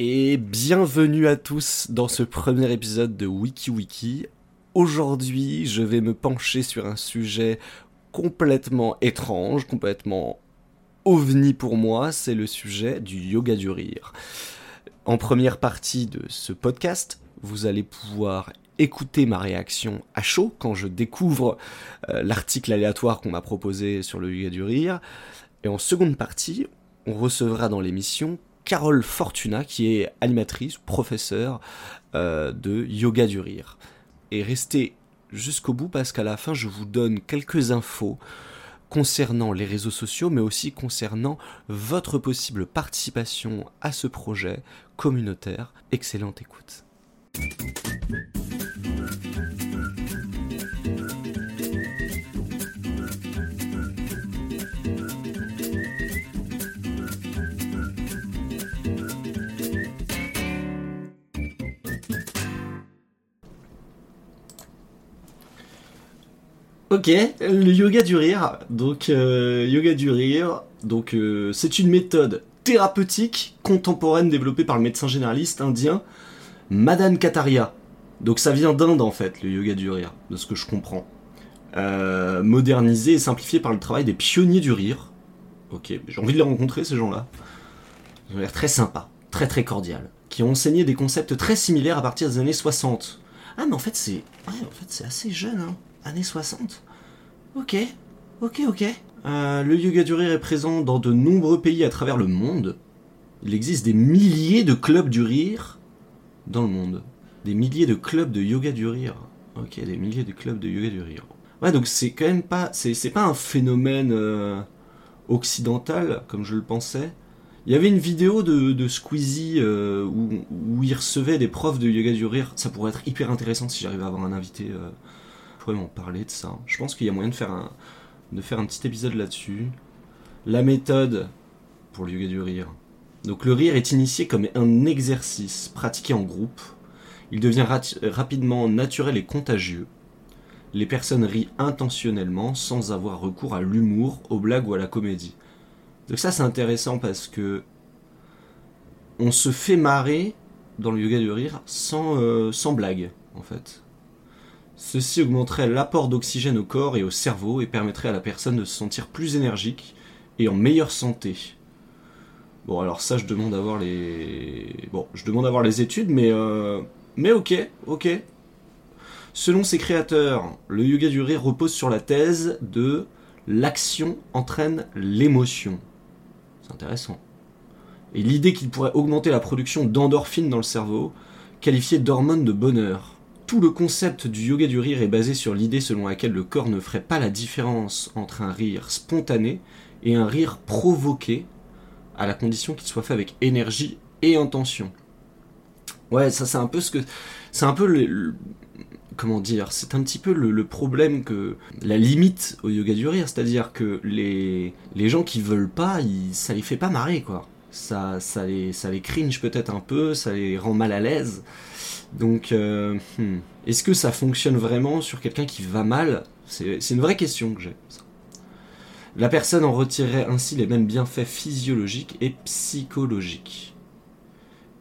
Et bienvenue à tous dans ce premier épisode de WikiWiki. Aujourd'hui, je vais me pencher sur un sujet complètement étrange, complètement ovni pour moi, c'est le sujet du yoga du rire. En première partie de ce podcast, vous allez pouvoir écouter ma réaction à chaud quand je découvre euh, l'article aléatoire qu'on m'a proposé sur le yoga du rire. Et en seconde partie, on recevra dans l'émission Carole Fortuna, qui est animatrice, professeure euh, de yoga du rire. Et restez jusqu'au bout parce qu'à la fin, je vous donne quelques infos concernant les réseaux sociaux, mais aussi concernant votre possible participation à ce projet communautaire. Excellente écoute. Ok, le yoga du rire. Donc, euh, yoga du rire. Donc, euh, c'est une méthode thérapeutique contemporaine développée par le médecin généraliste indien Madan Kataria. Donc, ça vient d'Inde en fait, le yoga du rire, de ce que je comprends. Euh, modernisé et simplifié par le travail des pionniers du rire. Ok, j'ai envie de les rencontrer ces gens-là. Ils ont l'air très sympas, très très cordial, qui ont enseigné des concepts très similaires à partir des années 60. Ah, mais en fait, c'est ouais, en fait, c'est assez jeune, hein années 60. Ok, ok, ok. Euh, le yoga du rire est présent dans de nombreux pays à travers le monde. Il existe des milliers de clubs du rire dans le monde. Des milliers de clubs de yoga du rire. Ok, des milliers de clubs de yoga du rire. Ouais, donc c'est quand même pas. C'est pas un phénomène euh, occidental comme je le pensais. Il y avait une vidéo de, Squeezie euh, où, où, il recevait des profs de yoga du rire. Ça pourrait être hyper intéressant si j'arrivais à avoir un invité m'en parler de ça. Je pense qu'il y a moyen de faire un, de faire un petit épisode là-dessus. La méthode pour le yoga du rire. Donc le rire est initié comme un exercice pratiqué en groupe. Il devient rapidement naturel et contagieux. Les personnes rient intentionnellement sans avoir recours à l'humour, aux blagues ou à la comédie. Donc ça c'est intéressant parce que on se fait marrer dans le yoga du rire sans, euh, sans blague en fait. Ceci augmenterait l'apport d'oxygène au corps et au cerveau et permettrait à la personne de se sentir plus énergique et en meilleure santé. Bon, alors ça, je demande à voir les. Bon, je demande à les études, mais. Euh... Mais ok, ok. Selon ses créateurs, le yoga du rire repose sur la thèse de l'action entraîne l'émotion. C'est intéressant. Et l'idée qu'il pourrait augmenter la production d'endorphines dans le cerveau, qualifiée d'hormone de bonheur. Tout le concept du yoga du rire est basé sur l'idée selon laquelle le corps ne ferait pas la différence entre un rire spontané et un rire provoqué, à la condition qu'il soit fait avec énergie et intention. Ouais, ça c'est un peu ce que. C'est un peu le, comment dire, c'est un petit peu le, problème que la limite au yoga du rire, c'est-à-dire que les, les gens qui veulent pas, ça les fait pas marrer quoi. Ça, ça les, ça les cringe peut-être un peu, ça les rend mal à l'aise. Donc, euh, hmm. est-ce que ça fonctionne vraiment sur quelqu'un qui va mal C'est une vraie question que j'ai. La personne en retirerait ainsi les mêmes bienfaits physiologiques et psychologiques.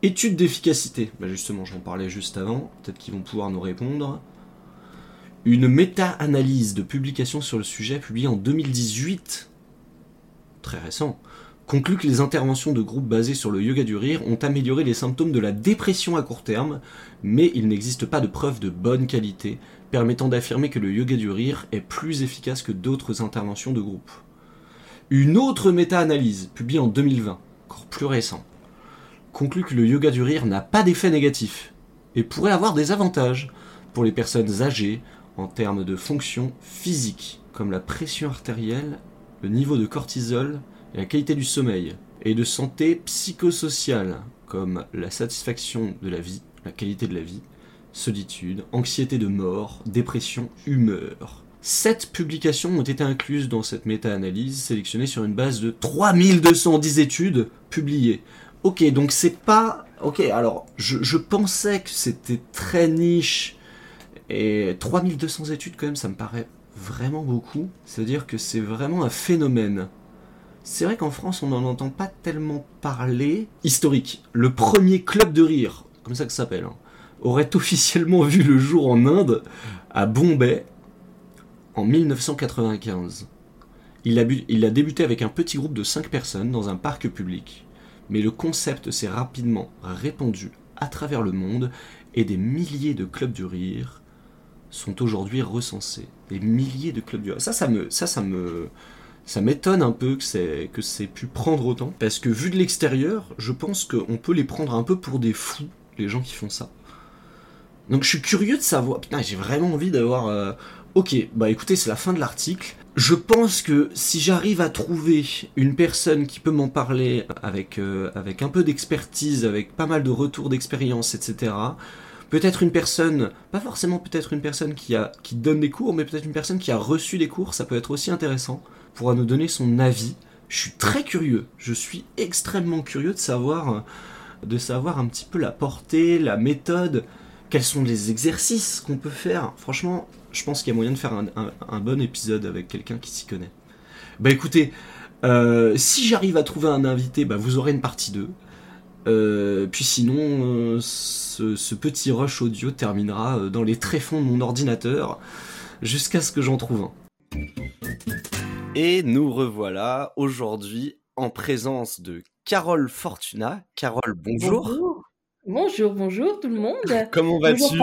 Étude d'efficacité. Bah justement, j'en parlais juste avant. Peut-être qu'ils vont pouvoir nous répondre. Une méta-analyse de publication sur le sujet publiée en 2018. Très récent conclut que les interventions de groupes basées sur le yoga du rire ont amélioré les symptômes de la dépression à court terme, mais il n'existe pas de preuves de bonne qualité permettant d'affirmer que le yoga du rire est plus efficace que d'autres interventions de groupe. Une autre méta-analyse, publiée en 2020, encore plus récent, conclut que le yoga du rire n'a pas d'effet négatif et pourrait avoir des avantages pour les personnes âgées en termes de fonctions physiques, comme la pression artérielle, le niveau de cortisol la qualité du sommeil, et de santé psychosociale, comme la satisfaction de la vie, la qualité de la vie, solitude, anxiété de mort, dépression, humeur. Sept publications ont été incluses dans cette méta-analyse sélectionnée sur une base de 3210 études publiées. Ok, donc c'est pas... Ok, alors je, je pensais que c'était très niche et 3200 études quand même ça me paraît vraiment beaucoup. C'est-à-dire que c'est vraiment un phénomène C'est vrai qu'en France, on n'en entend pas tellement parler. Historique. Le premier club de rire, comme ça que ça s'appelle, hein, aurait officiellement vu le jour en Inde, à Bombay, en 1995. Il a, débuté avec un petit groupe de 5 personnes dans un parc public, mais le concept s'est rapidement répandu à travers le monde et des milliers de clubs du rire sont aujourd'hui recensés. Des milliers de clubs du rire. Ça, ça me, ça, ça me, ça m'étonne un peu que c'est que c'est pu prendre autant, parce que vu de l'extérieur, je pense qu'on peut les prendre un peu pour des fous, les gens qui font ça. Donc je suis curieux de savoir. Putain, j'ai vraiment envie d'avoir. Euh, ok, bah écoutez, c'est la fin de l'article. Je pense que si j'arrive à trouver une personne qui peut m'en parler avec, euh, avec un peu d'expertise, avec pas mal de retours d'expérience, etc., peut-être une personne, pas forcément peut-être une personne qui, a, qui donne des cours, mais peut-être une personne qui a reçu des cours, ça peut être aussi intéressant, pourra nous donner son avis. Je suis très curieux, je suis extrêmement curieux de savoir, de savoir un petit peu la portée, la méthode, quels sont les exercices qu'on peut faire. Franchement, je pense qu'il y a moyen de faire un, bon épisode avec quelqu'un qui s'y connaît. Bah écoutez, euh, si j'arrive à trouver un invité, bah vous aurez une partie 2. Euh, puis sinon, euh, ce, petit rush audio terminera dans les tréfonds de mon ordinateur jusqu'à ce que j'en trouve un. Et nous revoilà aujourd'hui en présence de Carole Fortuna. Carole, bonjour. Bonjour, bonjour, bonjour tout le monde. Comment vas-tu?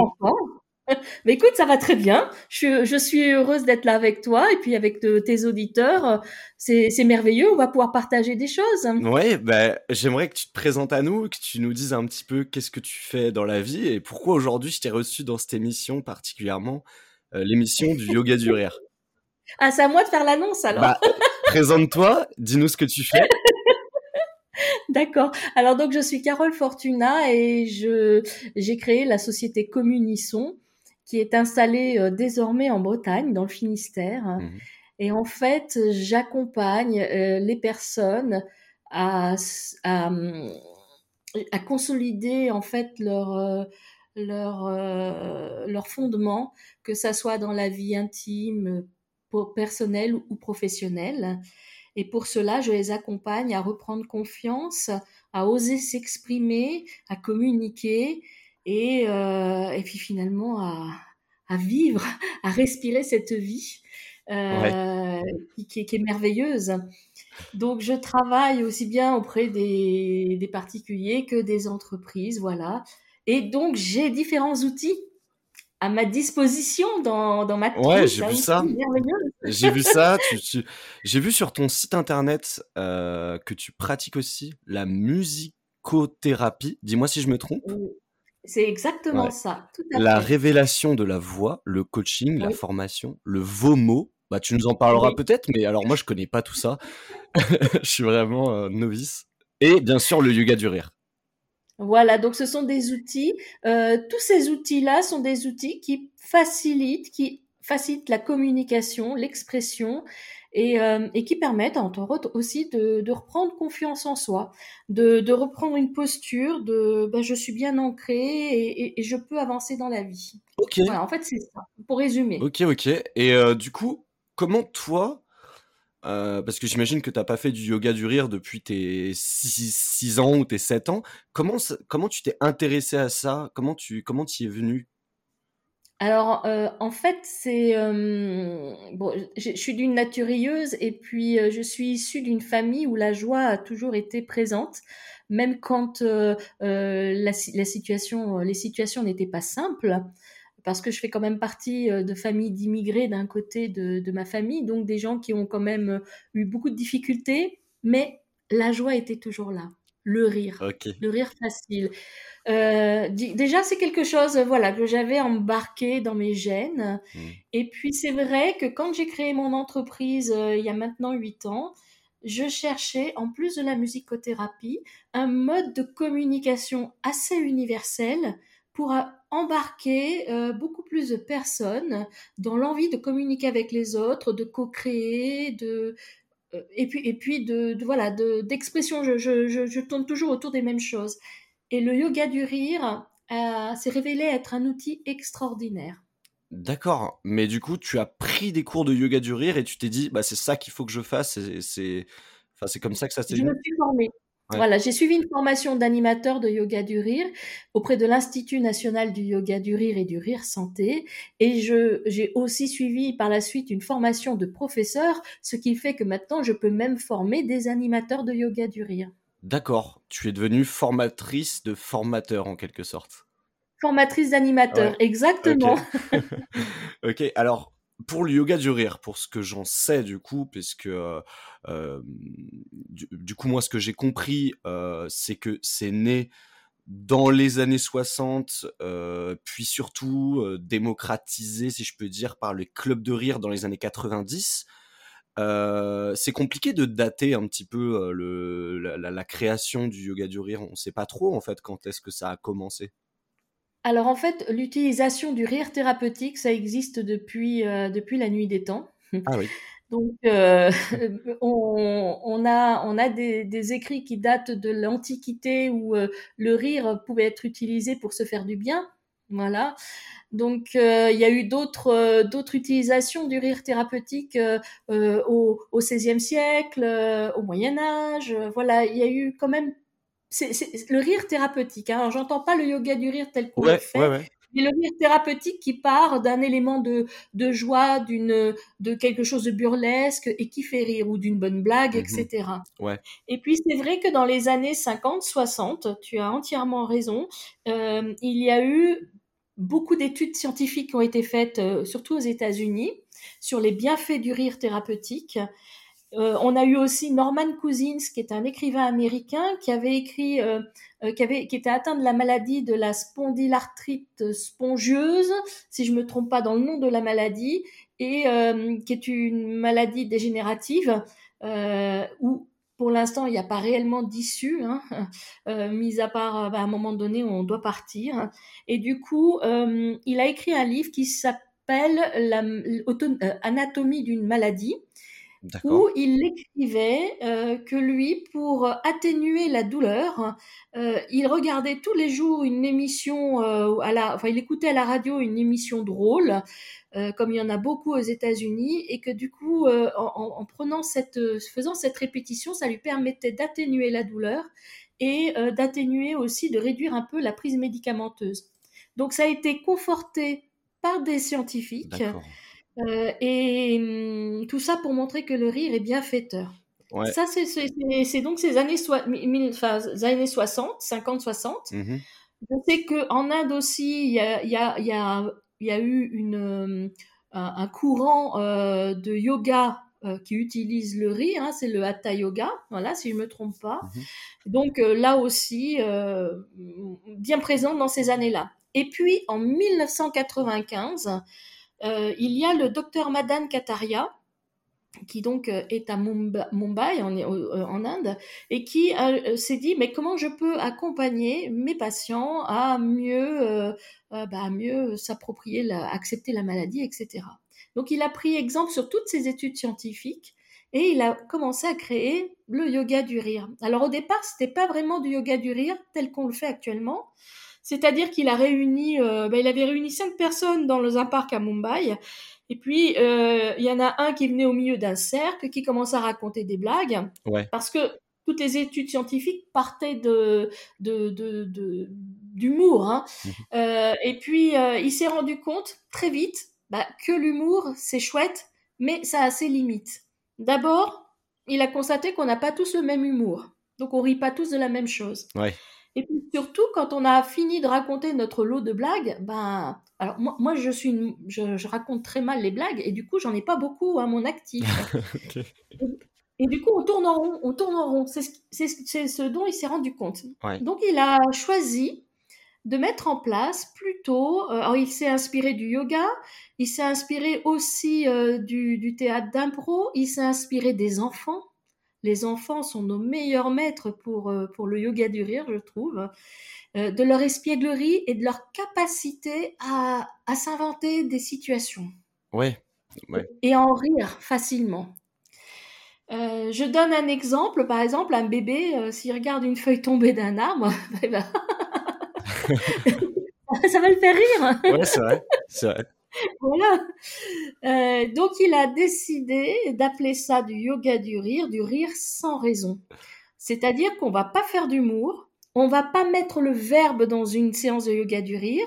Mais écoute, ça va très bien. Je, je suis heureuse d'être là avec toi et puis avec tes auditeurs. C'est merveilleux, on va pouvoir partager des choses. Ouais, bah, j'aimerais que tu te présentes à nous, que tu nous dises un petit peu qu'est-ce que tu fais dans la vie et pourquoi aujourd'hui je t'ai reçu dans cette émission particulièrement, euh, l'émission du yoga du rire. Ah, c'est à moi de faire l'annonce alors. Bah, présente-toi, dis-nous ce que tu fais. D'accord. Alors donc je suis Carole Fortuna et je j'ai créé la société Communisson qui est installée euh, désormais en Bretagne, dans le Finistère. Mmh et en fait, j'accompagne euh, les personnes à, à, à, consolider en fait leur euh, leur leur fondement, que ça soit dans la vie intime, personnelle ou professionnelle. Et pour cela, je les accompagne à reprendre confiance, à oser s'exprimer, à communiquer et, euh, et puis finalement à, à, vivre, à respirer cette vie euh, qui, qui, est merveilleuse. Donc je travaille aussi bien auprès des, des particuliers que des entreprises, voilà. Et donc j'ai différents outils à ma disposition dans, dans ma Ouais, j'ai vu ça. J'ai vu ça. Tu, J'ai vu sur ton site internet euh, que tu pratiques aussi la musicothérapie. Dis-moi si je me trompe. C'est exactement ça. la révélation de la voix, le coaching, la formation, le VOMO. Bah, tu nous en parleras peut-être, mais alors moi je connais pas tout ça. je suis vraiment euh, novice. Et bien sûr le yoga du rire. Voilà, donc ce sont des outils. Euh, tous ces outils-là sont des outils qui facilitent, qui facilitent la communication, l'expression et, euh, et, qui permettent, entre autres, aussi de, de reprendre confiance en soi, de, de reprendre une posture de ben, je suis bien ancré et, et, je peux avancer dans la vie. Ok. Voilà, en fait, c'est ça, pour résumer. Ok, ok. Et euh, du coup, comment toi, euh, parce que j'imagine que tu n'as pas fait du yoga du rire depuis tes 6 ans ou tes 7 ans. Comment, comment tu t'es intéressé à ça? Comment tu comment y es venu? Alors, euh, en fait, c'est euh, bon. Je, suis d'une naturieuse et puis je suis issue d'une famille où la joie a toujours été présente, même quand la, situation, les situations n'étaient pas simples parce que je fais quand même partie euh, de familles d'immigrés d'un côté de, de, ma famille, donc des gens qui ont quand même euh, eu beaucoup de difficultés, mais la joie était toujours là, le rire, le rire facile. Euh, déjà, c'est quelque chose, voilà, que j'avais embarqué dans mes gènes. Mmh. Et puis, c'est vrai que quand j'ai créé mon entreprise il y a maintenant huit ans, je cherchais, en plus de la musicothérapie, un mode de communication assez universel pour embarquer euh, beaucoup plus de personnes dans l'envie de communiquer avec les autres, de co-créer, de euh, et puis et puis de, voilà d'expression. je, je, je, tourne toujours autour des mêmes choses. Et le yoga du rire euh, s'est révélé être un outil extraordinaire. D'accord, mais du coup, tu as pris des cours de yoga du rire et tu t'es dit, bah, c'est ça qu'il faut que je fasse. C'est Enfin, c'est comme ça que ça s'est Je me suis formée. Voilà, j'ai suivi une formation d'animateur de yoga du rire auprès de l'Institut national du yoga du rire et du rire santé. Et je, j'ai aussi suivi par la suite une formation de professeur, ce qui fait que maintenant je peux même former des animateurs de yoga du rire. D'accord, tu es devenue formatrice de formateurs en quelque sorte. Formatrice d'animateurs, exactement. ok, alors pour le yoga du rire, pour ce que j'en sais du coup, puisque euh, euh, du, coup moi ce que j'ai compris, euh, c'est que c'est né dans les années 60, puis surtout démocratisé, si je peux dire, par les clubs de rire dans les années 90. c'est compliqué de dater un petit peu le, la, création du yoga du rire. On ne sait pas trop en fait quand est-ce que ça a commencé. Alors en fait, l'utilisation du rire thérapeutique, ça existe depuis, euh, depuis la nuit des temps. Ah oui. Donc euh, on, a, on a des, écrits qui datent de l'Antiquité où euh, le rire pouvait être utilisé pour se faire du bien. Voilà. Donc il y a eu d'autres d'autres utilisations du rire thérapeutique au, au XVIe siècle, au Moyen Âge. voilà, il y a eu quand même c'est le rire thérapeutique. Hein. Alors, j'entends pas le yoga du rire tel qu'on le fait. Mais le rire thérapeutique qui part d'un élément de, de joie, d'une, de quelque chose de burlesque et qui fait rire ou d'une bonne blague, etc. Ouais. Et puis c'est vrai que dans les années 50, 60, tu as entièrement raison, euh, il y a eu beaucoup d'études scientifiques qui ont été faites, euh, surtout aux États-Unis, sur les bienfaits du rire thérapeutique. Euh, on a eu aussi Norman Cousins, qui est un écrivain américain, qui avait écrit, euh, euh, qui, avait, qui était atteint de la maladie de la spondylarthrite spongieuse, si je me trompe pas dans le nom de la maladie, et qui est une maladie dégénérative où pour l'instant, il n'y a pas réellement d'issue, hein, mis à part bah, à un moment donné, on doit partir. Et du coup, il a écrit un livre qui s'appelle Anatomie d'une maladie où il écrivait euh, que lui, pour atténuer la douleur, euh, il regardait tous les jours une émission euh, à la, enfin il écoutait à la radio une émission drôle, comme il y en a beaucoup aux États-Unis, et que du coup, en, en, prenant cette, faisant cette répétition, ça lui permettait d'atténuer la douleur et d'atténuer aussi, de réduire un peu la prise médicamenteuse. Donc ça a été conforté par des scientifiques. Euh, et mmh, tout ça pour montrer que le rire est bienfaiteur. Ouais. Ça, c'est donc ces années, enfin, années 60, 50, 60. Je sais qu'en Inde aussi, il y a, y, a, y, a, y a, eu une, un, courant euh, de yoga euh, qui utilise le rire, hein, c'est le Hatha Yoga, voilà, si je me trompe pas. Mmh donc là aussi, bien présent dans ces années-là. Et puis en 1995, euh, il y a le docteur Madan Kataria, qui donc euh, est à Mumbai, en, euh, en Inde, et qui s'est dit mais comment je peux accompagner mes patients à mieux, bah, mieux s'approprier, accepter la maladie, etc. Donc il a pris exemple sur toutes ces études scientifiques et il a commencé à créer le yoga du rire. Alors au départ, c'était pas vraiment du yoga du rire tel qu'on le fait actuellement. C'est-à-dire qu'il a réuni, euh, ben, il avait réuni cinq personnes dans un parc à Mumbai. Et puis, euh, il y en a un qui venait au milieu d'un cercle, qui commençait à raconter des blagues. Parce que toutes les études scientifiques partaient de, d'humour. Hein. Mhm. Euh, et puis, il s'est rendu compte très vite bah, que l'humour, c'est chouette, mais ça a ses limites. D'abord, il a constaté qu'on n'a pas tous le même humour. Donc, on rit pas tous de la même chose. Ouais. Et puis surtout, quand on a fini de raconter notre lot de blagues, ben, alors moi, moi je suis, je, raconte très mal les blagues et du coup, j'en ai pas beaucoup à mon actif. et, du coup, on tourne en rond, on tourne en rond. C'est ce, ce, dont il s'est rendu compte. Donc, il a choisi de mettre en place plutôt. Euh, alors, il s'est inspiré du yoga, il s'est inspiré aussi euh, du, du théâtre d'impro, il s'est inspiré des enfants les enfants sont nos meilleurs maîtres pour, euh, pour le yoga du rire, je trouve, euh, de leur espièglerie et de leur capacité à, s'inventer des situations. Ouais. Et en rire facilement. Euh, je donne un exemple, par exemple, un bébé, s'il regarde une feuille tombée d'un arbre, ça va le faire rire. Ouais, c'est vrai, c'est vrai. voilà. Euh, donc il a décidé d'appeler ça du yoga du rire, du rire sans raison. C'est-à-dire qu'on va pas faire d'humour, on va pas mettre le verbe dans une séance de yoga du rire,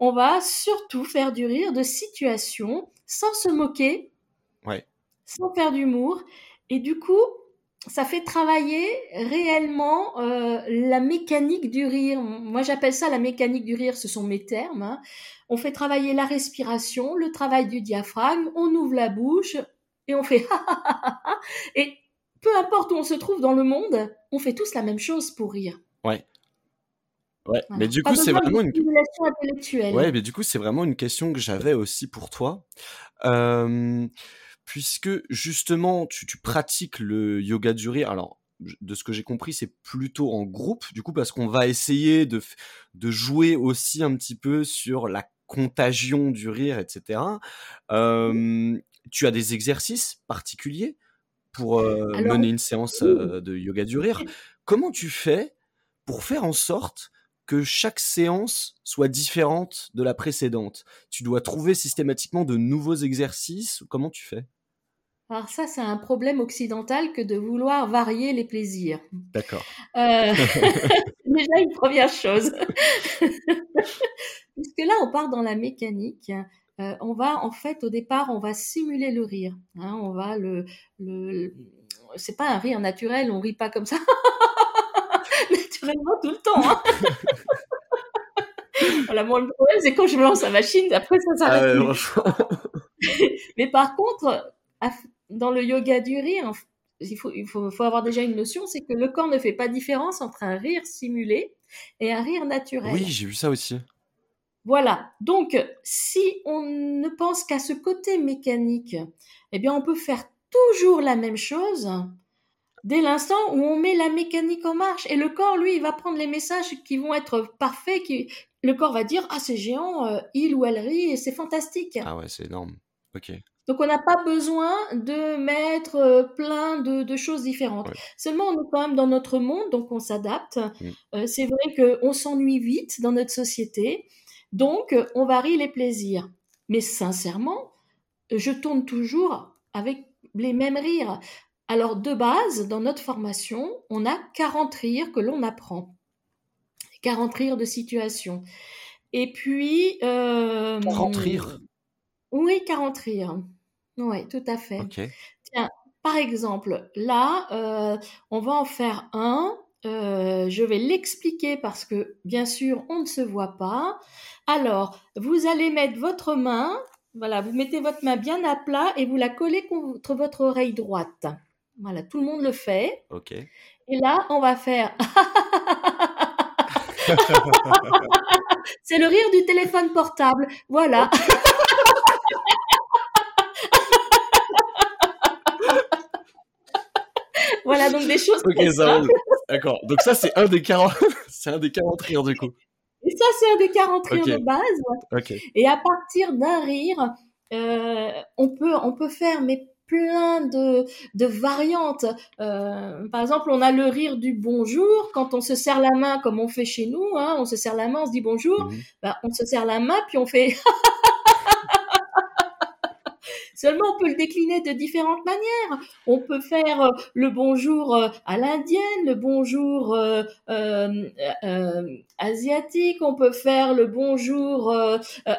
on va surtout faire du rire de situations sans se moquer, Ouais. sans faire d'humour. Et du coup, ça fait travailler réellement euh, la mécanique du rire. Moi, j'appelle ça la mécanique du rire, ce sont mes termes. hein. On fait travailler la respiration, le travail du diaphragme, on ouvre la bouche et on fait et peu importe où on se trouve dans le monde, on fait tous la même chose pour rire. Ouais. Ouais, Voilà. mais du Pas coup, c'est vraiment une intellectuelle. Ouais, mais du coup, c'est vraiment une question que j'avais aussi pour toi. Euh, puisque justement, tu, tu pratiques le yoga du rire. Alors, de ce que j'ai compris, c'est plutôt en groupe, du coup, parce qu'on va essayer de, jouer aussi un petit peu sur la contagion du rire, etc. Euh, tu as des exercices particuliers pour euh, Alors, mener une séance euh, de yoga du rire? Comment tu fais pour faire en sorte que chaque séance soit différente de la précédente Tu dois trouver systématiquement de nouveaux exercices comment tu fais? Alors ça, c'est un problème occidental que de vouloir varier les plaisirs. D'accord. Euh, c'est déjà une première chose. Puisque là, on part dans la mécanique. euh, on va, en fait, au départ, on va simuler le rire. hein, on va le, le, le- c'est pas un rire naturel. On rit pas comme ça naturellement tout le temps. hein. voilà, moi, le problème, c'est quand je me lance la machine, après ça s'arrête. Ah ouais. Mais par contre, dans le yoga du rire, il faut, il faut, faut avoir déjà une notion, c'est que le corps ne fait pas différence entre un rire simulé et un rire naturel. Oui, j'ai vu ça aussi. Voilà. Donc, si on ne pense qu'à ce côté mécanique, eh bien, on peut faire toujours la même chose dès l'instant où on met la mécanique en marche. Et le corps, lui, il va prendre les messages qui vont être parfaits. Qui... Le corps va dire, ah, c'est géant, euh, il ou elle rit, et c'est fantastique. Ah ouais, c'est énorme. Ok. Donc on n'a pas besoin de mettre euh, plein de, de choses différentes. Ouais. Seulement on est quand même dans notre monde, donc on s'adapte. Mm. Euh, c'est vrai qu'on s'ennuie vite dans notre société, donc on varie les plaisirs. Mais sincèrement, je tourne toujours avec les mêmes rires. Alors de base, dans notre formation, on a 40 rires que l'on apprend. 40 rires de situation. Et puis... Euh, 40 rires Oui, 40 rires. Oui, tout à fait. Tiens, par exemple, là, euh, on va en faire un. Euh, je vais l'expliquer parce que, bien sûr, on ne se voit pas. Alors, vous allez mettre votre main, voilà, vous mettez votre main bien à plat et vous la collez contre votre oreille droite. Voilà, tout le monde le fait. Ok. Et là, on va faire. C'est le rire du téléphone portable. Voilà. voilà, donc des choses Ok, ça. D'accord. Donc ça, c'est un des 40, c'est un des 40 rires du coup. Et ça, c'est un des 40 rires de base. Et à partir d'un rire, euh, on, peut, on peut faire mais plein de, de variantes. Euh, par exemple, on a le rire du bonjour. Quand on se serre la main, comme on fait chez nous, hein, on se serre la main, on se dit bonjour. Mhm. Bah, on se serre la main, puis on fait... Seulement, on peut le décliner de différentes manières. On peut faire euh, le bonjour euh, à l'indienne, le bonjour euh, euh, euh, asiatique, on peut faire le bonjour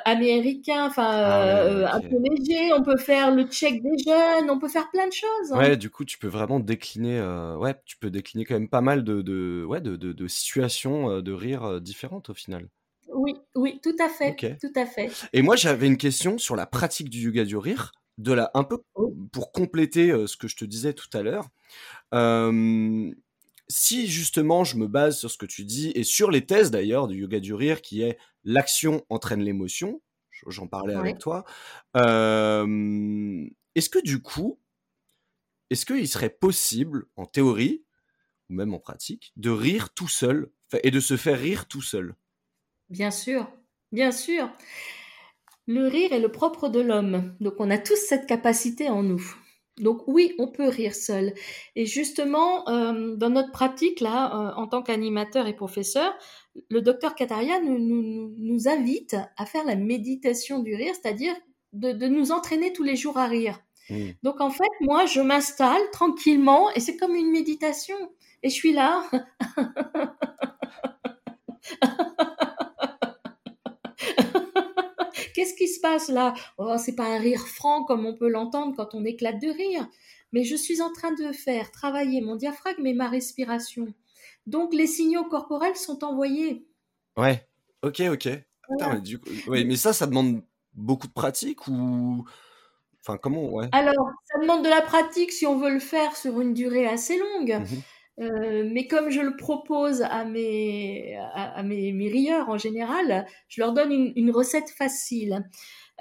américain, enfin Ah un peu léger, on peut faire le check des jeunes, on peut faire plein de choses. hein. Ouais, du coup, tu peux vraiment décliner. ouais, tu peux décliner quand même pas mal de, de, ouais, de, de, de situations de rire différentes au final. Oui, oui, tout à fait, tout à fait. Et moi, j'avais une question sur la pratique du yoga du rire, de la, un peu Oh. pour compléter euh, ce que je te disais tout à l'heure. Euh, si justement je me base sur ce que tu dis et sur les thèses d'ailleurs du yoga du rire, qui est l'action entraîne l'émotion, j'en parlais Ouais. avec toi. euh, est-ce que du coup, est-ce qu'il serait possible, en théorie ou même en pratique, de rire tout seul et de se faire rire tout seul? Bien sûr, bien sûr. Le rire est le propre de l'homme. Donc on a tous cette capacité en nous. Donc oui, on peut rire seul. Et justement, euh, dans notre pratique, là, euh, en tant qu'animateur et professeur, le docteur Kataria nous, nous, nous invite à faire la méditation du rire, c'est-à-dire de, de nous entraîner tous les jours à rire. Mmh. Donc en fait, moi, je m'installe tranquillement et c'est comme une méditation. Et je suis là. Qu'est-ce qui se passe là? Oh, c'est pas un rire franc comme on peut l'entendre quand on éclate de rire, mais je suis en train de faire travailler mon diaphragme et ma respiration. Donc les signaux corporels sont envoyés. Ouais. Ok, ok. mais, mais ça, ça demande beaucoup de pratique ou Enfin, comment ouais? Alors, ça demande de la pratique si on veut le faire sur une durée assez longue. Mmh euh, mais comme je le propose à mes, à, mes, mes, rieurs en général, je leur donne une, une recette facile.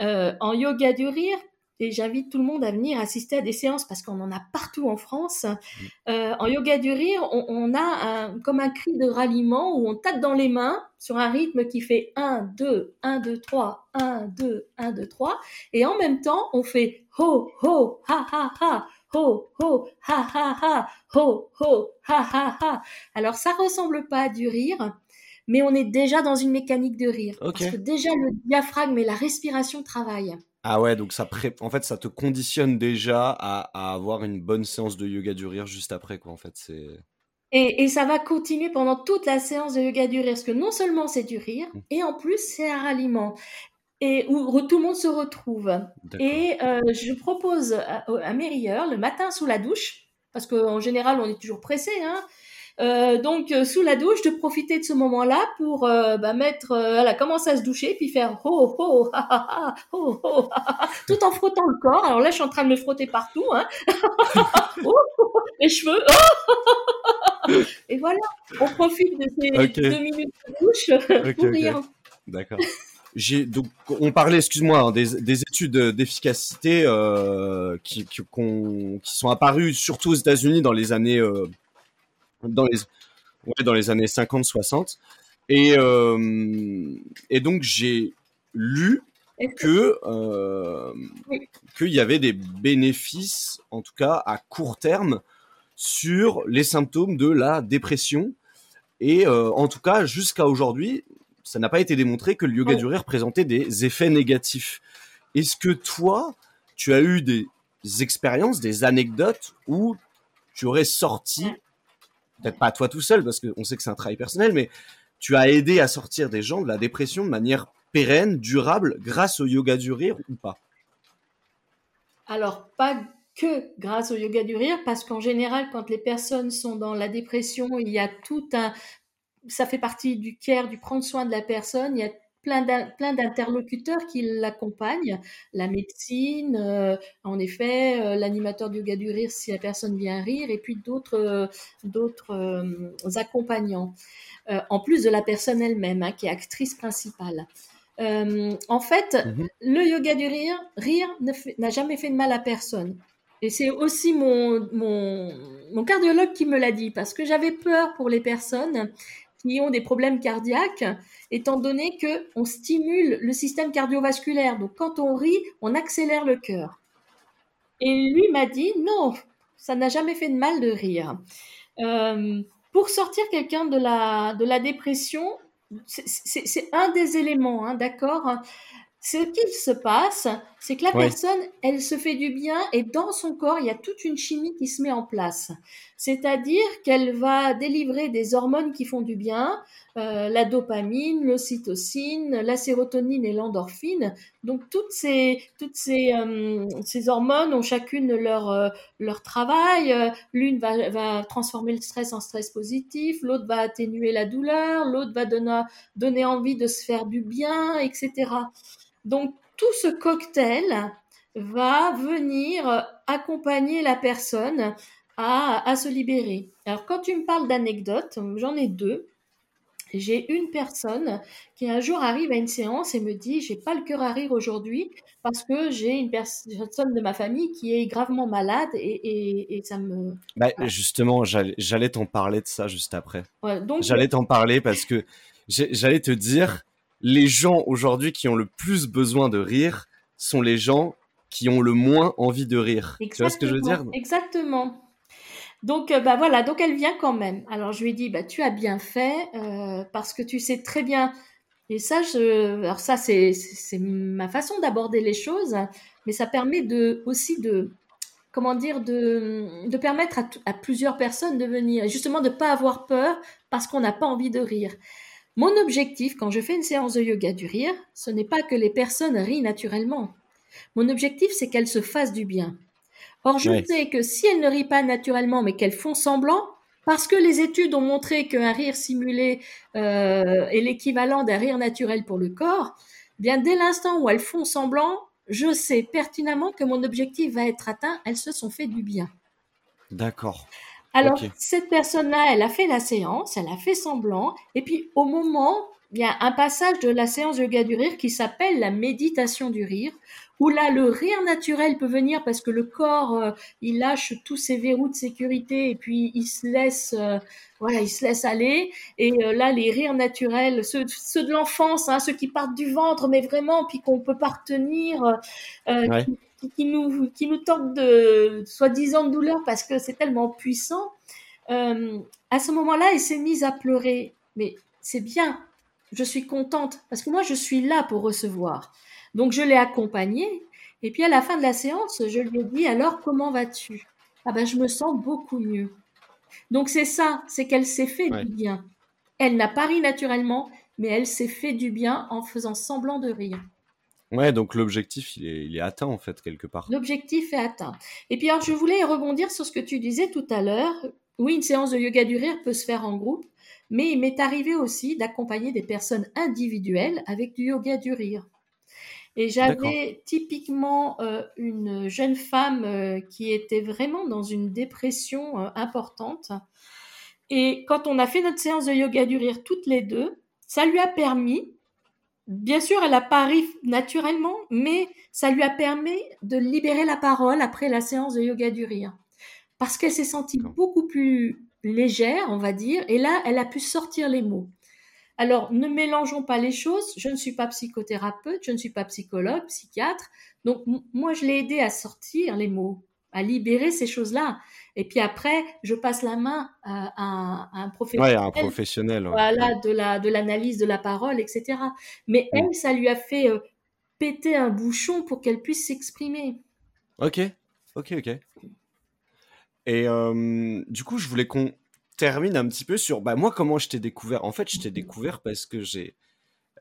Euh, en yoga du rire, et j'invite tout le monde à venir assister à des séances parce qu'on en a partout en France. Mmh. Euh, en yoga du rire, on, on a un, comme un cri de ralliement où on tape dans les mains sur un rythme qui fait 1, 2, 1, 2, 3, 1, 2, 1, 2, 3. Et en même temps, on fait ho, ho, ha, ha, ha, ho, ho, ha, ha, ha, ho, ho, ha, ha, ha. Alors, ça ressemble pas à du rire, mais on est déjà dans une mécanique de rire. Parce que déjà, le diaphragme et la respiration travaillent. Ah ouais, donc ça en fait, ça te conditionne déjà à, avoir une bonne séance de yoga du rire juste après, quoi. En fait, c'est. Et, ça va continuer pendant toute la séance de yoga du rire, parce que non seulement c'est du rire, mmh. et en plus c'est un ralliement, et où tout le monde se retrouve. Et euh, je propose à, à mes rieurs, le matin sous la douche, parce qu'en général on est toujours pressé, hein, euh, donc euh, sous la douche, de profiter de ce moment-là pour euh, bah, mettre, voilà, commencer à se doucher, puis faire ho ho ha ha ha ho ho tout en frottant le corps. Alors là, je suis en train de me frotter partout, hein. oh, les cheveux. Et voilà, on profite de ces deux minutes de douche pour rire. D'accord. J'ai donc on parlait, excuse-moi, hein, des, des, études d'efficacité euh, qui, qui, qui, sont apparues surtout aux États-Unis dans les années dans les, ouais, dans les années 50-60. Et, euh, et donc, j'ai lu que euh, qu'il y avait des bénéfices, en tout cas à court terme, sur les symptômes de la dépression. Et euh, en tout cas, jusqu'à aujourd'hui, ça n'a pas été démontré que le yoga du rire présentait des effets négatifs. Est-ce que toi, tu as eu des expériences, des anecdotes où tu aurais sorti peut-être pas toi tout seul, parce qu'on sait que c'est un travail personnel, mais tu as aidé à sortir des gens de la dépression de manière pérenne, durable, grâce au yoga du rire ou pas? Alors, pas que grâce au yoga du rire, parce qu'en général, quand les personnes sont dans la dépression, il y a tout un... Ça fait partie du care, du prendre soin de la personne, il y a plein d'interlocuteurs qui l'accompagnent, la médecine, euh, en effet, euh, l'animateur du yoga du rire si la personne vient rire, et puis d'autres euh, d'autres accompagnants, en plus de la personne elle-même, hein, qui est actrice principale. en fait, mmh le yoga du rire, rire n'a jamais fait de mal à personne. Et c'est aussi mon, mon, mon, cardiologue qui me l'a dit, parce que j'avais peur pour les personnes qui ont des problèmes cardiaques, étant donné que on stimule le système cardiovasculaire. Donc quand on rit, on accélère le cœur. Et lui m'a dit non, ça n'a jamais fait de mal de rire. Euh, pour sortir quelqu'un de la, de la dépression, c'est un des éléments, hein, d'accord ce qu'il se passe, c'est que la personne, elle se fait du bien et dans son corps, il y a toute une chimie qui se met en place. C'est-à-dire qu'elle va délivrer des hormones qui font du bien, euh, la dopamine, l'ocytocine, la sérotonine et l'endorphine. Donc toutes ces toutes ces, euh, ces hormones ont chacune leur euh, leur travail. L'une va, va transformer le stress en stress positif, l'autre va atténuer la douleur, l'autre va donner donner envie de se faire du bien, etc. Donc tout ce cocktail va venir accompagner la personne à, se libérer. Alors quand tu me parles d'anecdotes, j'en ai deux. J'ai une personne qui un jour arrive à une séance et me dit j'ai pas le cœur à rire aujourd'hui parce que j'ai une personne de ma famille qui est gravement malade et, ça me. Bah, justement, j'allais t'en parler de ça juste après. j'allais t'en parler parce que j'allais te dire les gens aujourd'hui qui ont le plus besoin de rire sont les gens qui ont le moins envie de rire. Tu vois ce que je veux dire? Exactement. Donc, euh, bah voilà, donc elle vient quand même. Alors je lui dit, bah tu as bien fait euh, parce que tu sais très bien Et ça, je, alors ça, c'est, c'est ma façon d'aborder les choses, mais ça permet de, aussi de, comment dire, de, de permettre à, à plusieurs personnes de venir, justement de ne pas avoir peur parce qu'on n'a pas envie de rire. Mon objectif, quand je fais une séance de yoga du rire, ce n'est pas que les personnes rient naturellement. Mon objectif, c'est qu'elles se fassent du bien. Or, je sais que si elles ne rient pas naturellement, mais qu'elles font semblant, parce que les études ont montré qu'un rire simulé euh, est l'équivalent d'un rire naturel pour le corps, eh bien dès l'instant où elles font semblant, je sais pertinemment que mon objectif va être atteint, elles se sont fait du bien. D'accord. Alors, cette personne-là, elle a fait la séance, elle a fait semblant, et puis au moment, il y a un passage de la séance de yoga du rire qui s'appelle la méditation du rire, où là le rire naturel peut venir parce que le corps euh, il lâche tous ses verrous de sécurité et puis il se laisse euh, voilà il se laisse aller. Et euh, là les rires naturels ceux, ceux de l'enfance hein, ceux qui partent du ventre mais vraiment puis qu'on peut pas retenir qui, qui, nous qui nous de soi-disant de douleur parce que c'est tellement puissant à ce moment-là il s'est mise à pleurer mais c'est bien je suis contente parce que moi je suis là pour recevoir donc je l'ai accompagnée. Et puis à la fin de la séance, je lui ai dit alors comment vas-tu? Ah ben je me sens beaucoup mieux. Donc c'est ça, c'est qu'elle s'est fait du bien. Elle n'a pas ri naturellement, mais elle s'est fait du bien en faisant semblant de rire. Ouais, donc l'objectif, il est, il est, atteint en fait quelque part. L'objectif est atteint. Et puis alors, je voulais rebondir sur ce que tu disais tout à l'heure. Oui, une séance de yoga du rire peut se faire en groupe, mais il m'est arrivé aussi d'accompagner des personnes individuelles avec du yoga du rire. Et j'avais typiquement euh, une jeune femme euh, qui était vraiment dans une dépression euh, importante. Et quand on a fait notre séance de yoga du rire toutes les deux, ça lui a permis, bien sûr, elle a pas ri naturellement, mais ça lui a permis de libérer la parole après la séance de yoga du rire. Parce qu'elle s'est sentie beaucoup plus légère, on va dire, et là, elle a pu sortir les mots. Alors, ne mélangeons pas les choses. Je ne suis pas psychothérapeute, je ne suis pas psychologue, psychiatre. Donc, moi, je l'ai aidé à sortir les mots, à libérer ces choses-là. Et puis après, je passe la main à, un professionnel. Ouais, un professionnel. Voilà, de la de l'analyse de la parole, etc. Mais elle, ça lui a fait euh, péter un bouchon pour qu'elle puisse s'exprimer. Ok, ok, ok. Et euh, du coup, je voulais qu'on termine un petit peu sur bah, moi, comment je t'ai découvert. En fait, je t'ai découvert parce que j'ai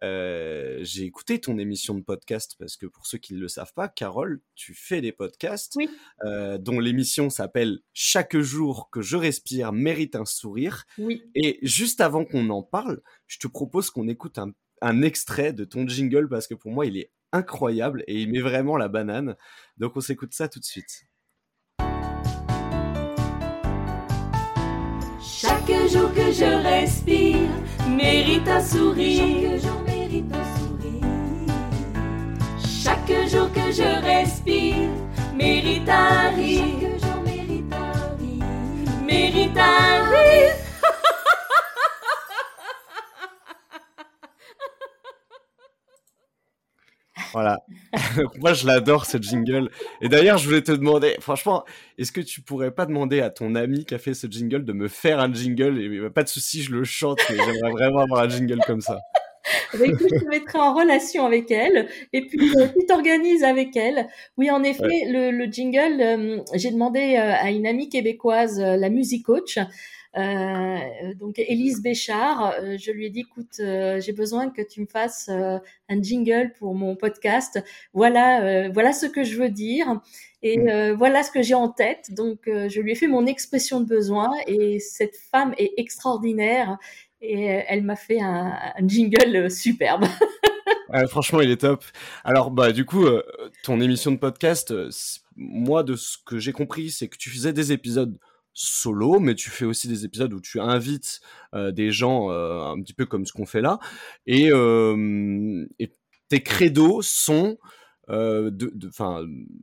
euh, j'ai écouté ton émission de podcast parce que pour ceux qui ne le savent pas, Carole, tu fais des podcasts euh, dont l'émission s'appelle Chaque jour que je respire mérite un sourire. Oui. Et juste avant qu'on en parle, je te propose qu'on écoute un, un, extrait de ton jingle parce que pour moi il est incroyable et il met vraiment la banane. Donc on s'écoute ça tout de suite. Chaque jour que je respire mérite un sourire. Chaque jour mérite un sourire. Chaque jour que je respire mérite un rire. Chaque jour mérite un rire. Mérite un rire. Voilà. Moi, je l'adore, ce jingle. Et d'ailleurs, je voulais te demander, franchement, est-ce que tu pourrais pas demander à ton ami qui a fait ce jingle de me faire un jingle? Et pas de souci, je le chante, mais j'aimerais vraiment avoir un jingle comme ça. Bah, écoute, je te mettrai en relation avec elle et puis euh, tu t'organises avec elle. Oui, en effet, le, le, jingle, euh, j'ai demandé euh, à une amie québécoise, la music coach, euh, donc Élise Béchard, euh, je lui ai dit, écoute, euh, j'ai besoin que tu me fasses un jingle pour mon podcast. Voilà, voilà ce que je veux dire et mm. voilà ce que j'ai en tête. Donc je lui ai fait mon expression de besoin et cette femme est extraordinaire et elle m'a fait un, jingle superbe. franchement, il est top. Alors, bah, du coup, ton émission de podcast, moi, de ce que j'ai compris, c'est que tu faisais des épisodes solo, mais tu fais aussi des épisodes où tu invites euh, des gens euh, un petit peu comme ce qu'on fait là, et, euh, tes credos sont, euh, de,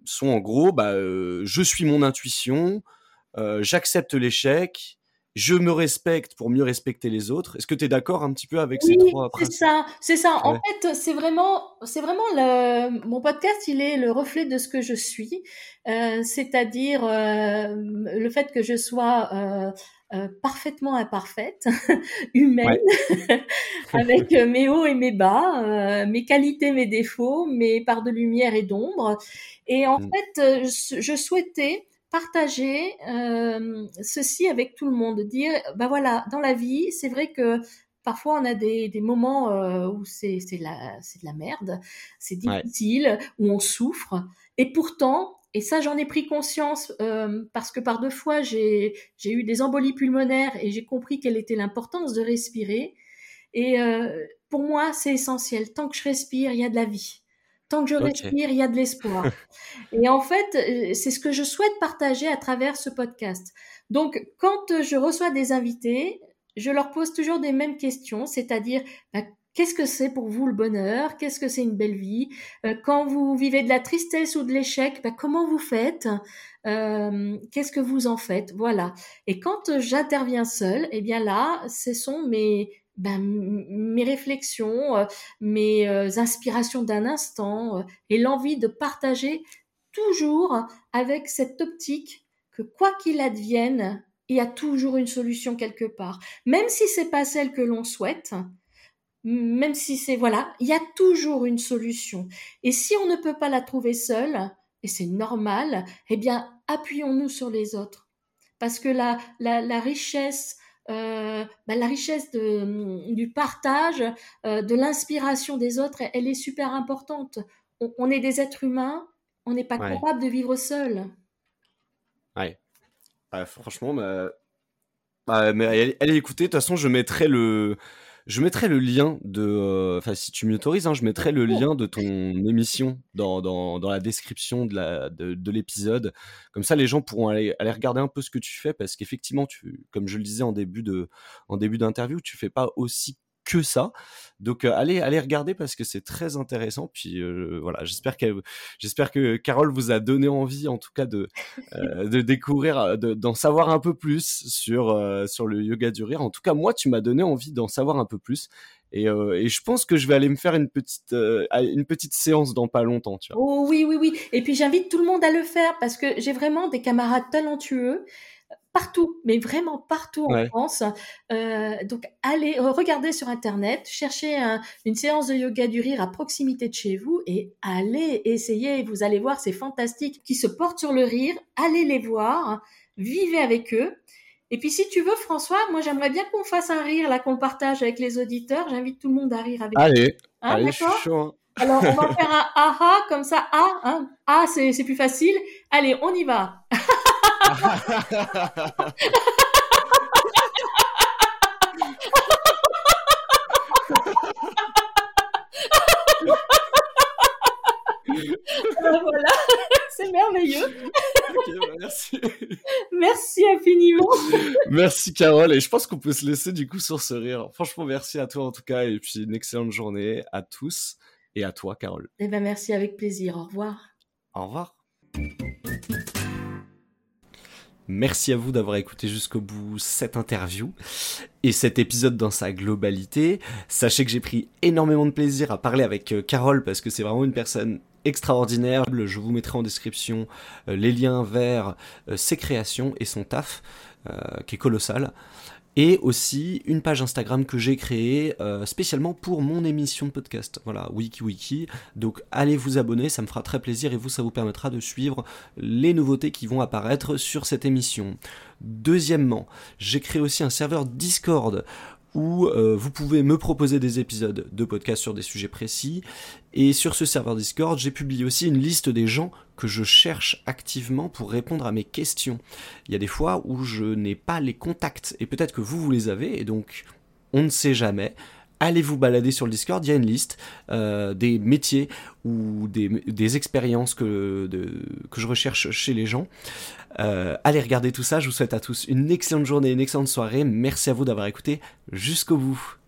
sont en gros, bah, je suis mon intuition, j'accepte l'échec, je me respecte pour mieux respecter les autres. Est-ce que tu es d'accord un petit peu avec ces trois principes? C'est ça, c'est ça. En fait, c'est vraiment, c'est vraiment le, mon podcast, il est le reflet de ce que je suis, euh, c'est-à-dire euh, le fait que je sois euh, euh, parfaitement imparfaite, humaine, avec euh, mes hauts et mes bas, mes qualités, mes défauts, mes parts de lumière et d'ombre. Et en mmh. fait, je souhaitais partager ceci avec tout le monde, dire, bah voilà, dans la vie, c'est vrai que Parfois, on a des, des moments euh, où c'est la, de la merde, c'est difficile, où on souffre. Et pourtant, et ça, j'en ai pris conscience euh, parce que par deux fois, j'ai eu des embolies pulmonaires et j'ai compris quelle était l'importance de respirer. Et euh, pour moi, c'est essentiel. Tant que je respire, il y a de la vie. Tant que je respire, il y a de l'espoir. et en fait, c'est ce que je souhaite partager à travers ce podcast. Donc, quand je reçois des invités, je leur pose toujours des mêmes questions, c'est-à-dire bah, qu'est-ce que c'est pour vous le bonheur? Qu'est-ce que c'est une belle vie? Euh, Quand vous vivez de la tristesse ou de l'échec, bah, comment vous faites? Euh, Qu'est-ce que vous en faites? Voilà. Et quand j'interviens seule, eh bien là, ce sont mes ben, mes réflexions, euh, mes inspirations d'un instant et l'envie de partager toujours avec cette optique que quoi qu'il advienne, il y a toujours une solution quelque part. Même si c'est pas celle que l'on souhaite, même si c'est voilà, il y a toujours une solution. Et si on ne peut pas la trouver seule, et c'est normal, eh bien appuyons-nous sur les autres, parce que la la, richesse euh, bah, la richesse de, du partage, euh, de l'inspiration des autres, elle, est super importante. On, est des êtres humains, on n'est pas capable de vivre seul. Ouais, franchement, bah, bah, mais allez, écouter. De toute façon, je mettrai le, je mettrai le lien de, euh, enfin, si tu m'autorises, hein, je mettrai le lien de ton émission dans, dans, dans la description de la, de, de l'épisode. Comme ça, les gens pourront aller, aller, regarder un peu ce que tu fais parce qu'effectivement, tu, comme je le disais en début de, en début d'interview, tu fais pas aussi que ça. Donc euh, allez, allez regarder parce que c'est très intéressant. Puis euh, voilà, j'espère que j'espère que Carole vous a donné envie, en tout cas, de euh, de découvrir, d'en savoir un peu plus sur sur le yoga du rire. En tout cas, moi, tu m'as donné envie d'en savoir un peu plus. Et, et, je pense que je vais aller me faire une petite, une petite séance dans pas longtemps. Tu vois. Oh, oui, oui, oui. Et puis j'invite tout le monde à le faire parce que j'ai vraiment des camarades talentueux partout, mais vraiment partout en France. Euh, donc allez, regardez sur internet, cherchez une séance de yoga du rire à proximité de chez vous et allez essayer. Vous allez voir, c'est fantastique. Qui se portent sur le rire, allez les voir, vivez avec eux. Et puis si tu veux, François, moi j'aimerais bien qu'on fasse un rire là, qu'on le partage avec les auditeurs. J'invite tout le monde à rire avec. Allez, hein, allez, je suis chaud. Hein. Alors on va faire un aha comme ça. Ah, hein, ah, c'est plus facile. Allez, on y va. voilà, c'est merveilleux. Bah, merci. Merci infiniment. merci Carole et je pense qu'on peut se laisser du coup sur ce rire. Franchement, merci à toi en tout cas et puis une excellente journée à tous et à toi Carole. Eh ben merci avec plaisir. Au revoir. Au revoir. Merci à vous d'avoir écouté jusqu'au bout cette interview et cet épisode dans sa globalité. Sachez que j'ai pris énormément de plaisir à parler avec euh, Carole parce que c'est vraiment une personne extraordinaire. Je vous mettrai en description euh, les liens vers euh, ses créations et son taf qui est colossal et aussi une page Instagram que j'ai créée euh, spécialement pour mon émission de podcast. Voilà, Wiki Wiki. Donc allez vous abonner, ça me fera très plaisir et vous, ça vous permettra de suivre les nouveautés qui vont apparaître sur cette émission. Deuxièmement, j'ai créé aussi un serveur Discord où euh, vous pouvez me proposer des épisodes de podcast sur des sujets précis. Et sur ce serveur Discord, j'ai publié aussi une liste des gens que je cherche activement pour répondre à mes questions. Il y a des fois où je n'ai pas les contacts, et peut-être que vous, vous les avez, et donc on ne sait jamais allez vous balader sur le Discord, il y a une liste euh, des métiers ou des, expériences que, je recherche chez les gens. Euh, allez regarder tout ça, je vous souhaite à tous une excellente journée, une excellente soirée. Merci à vous d'avoir écouté jusqu'au bout.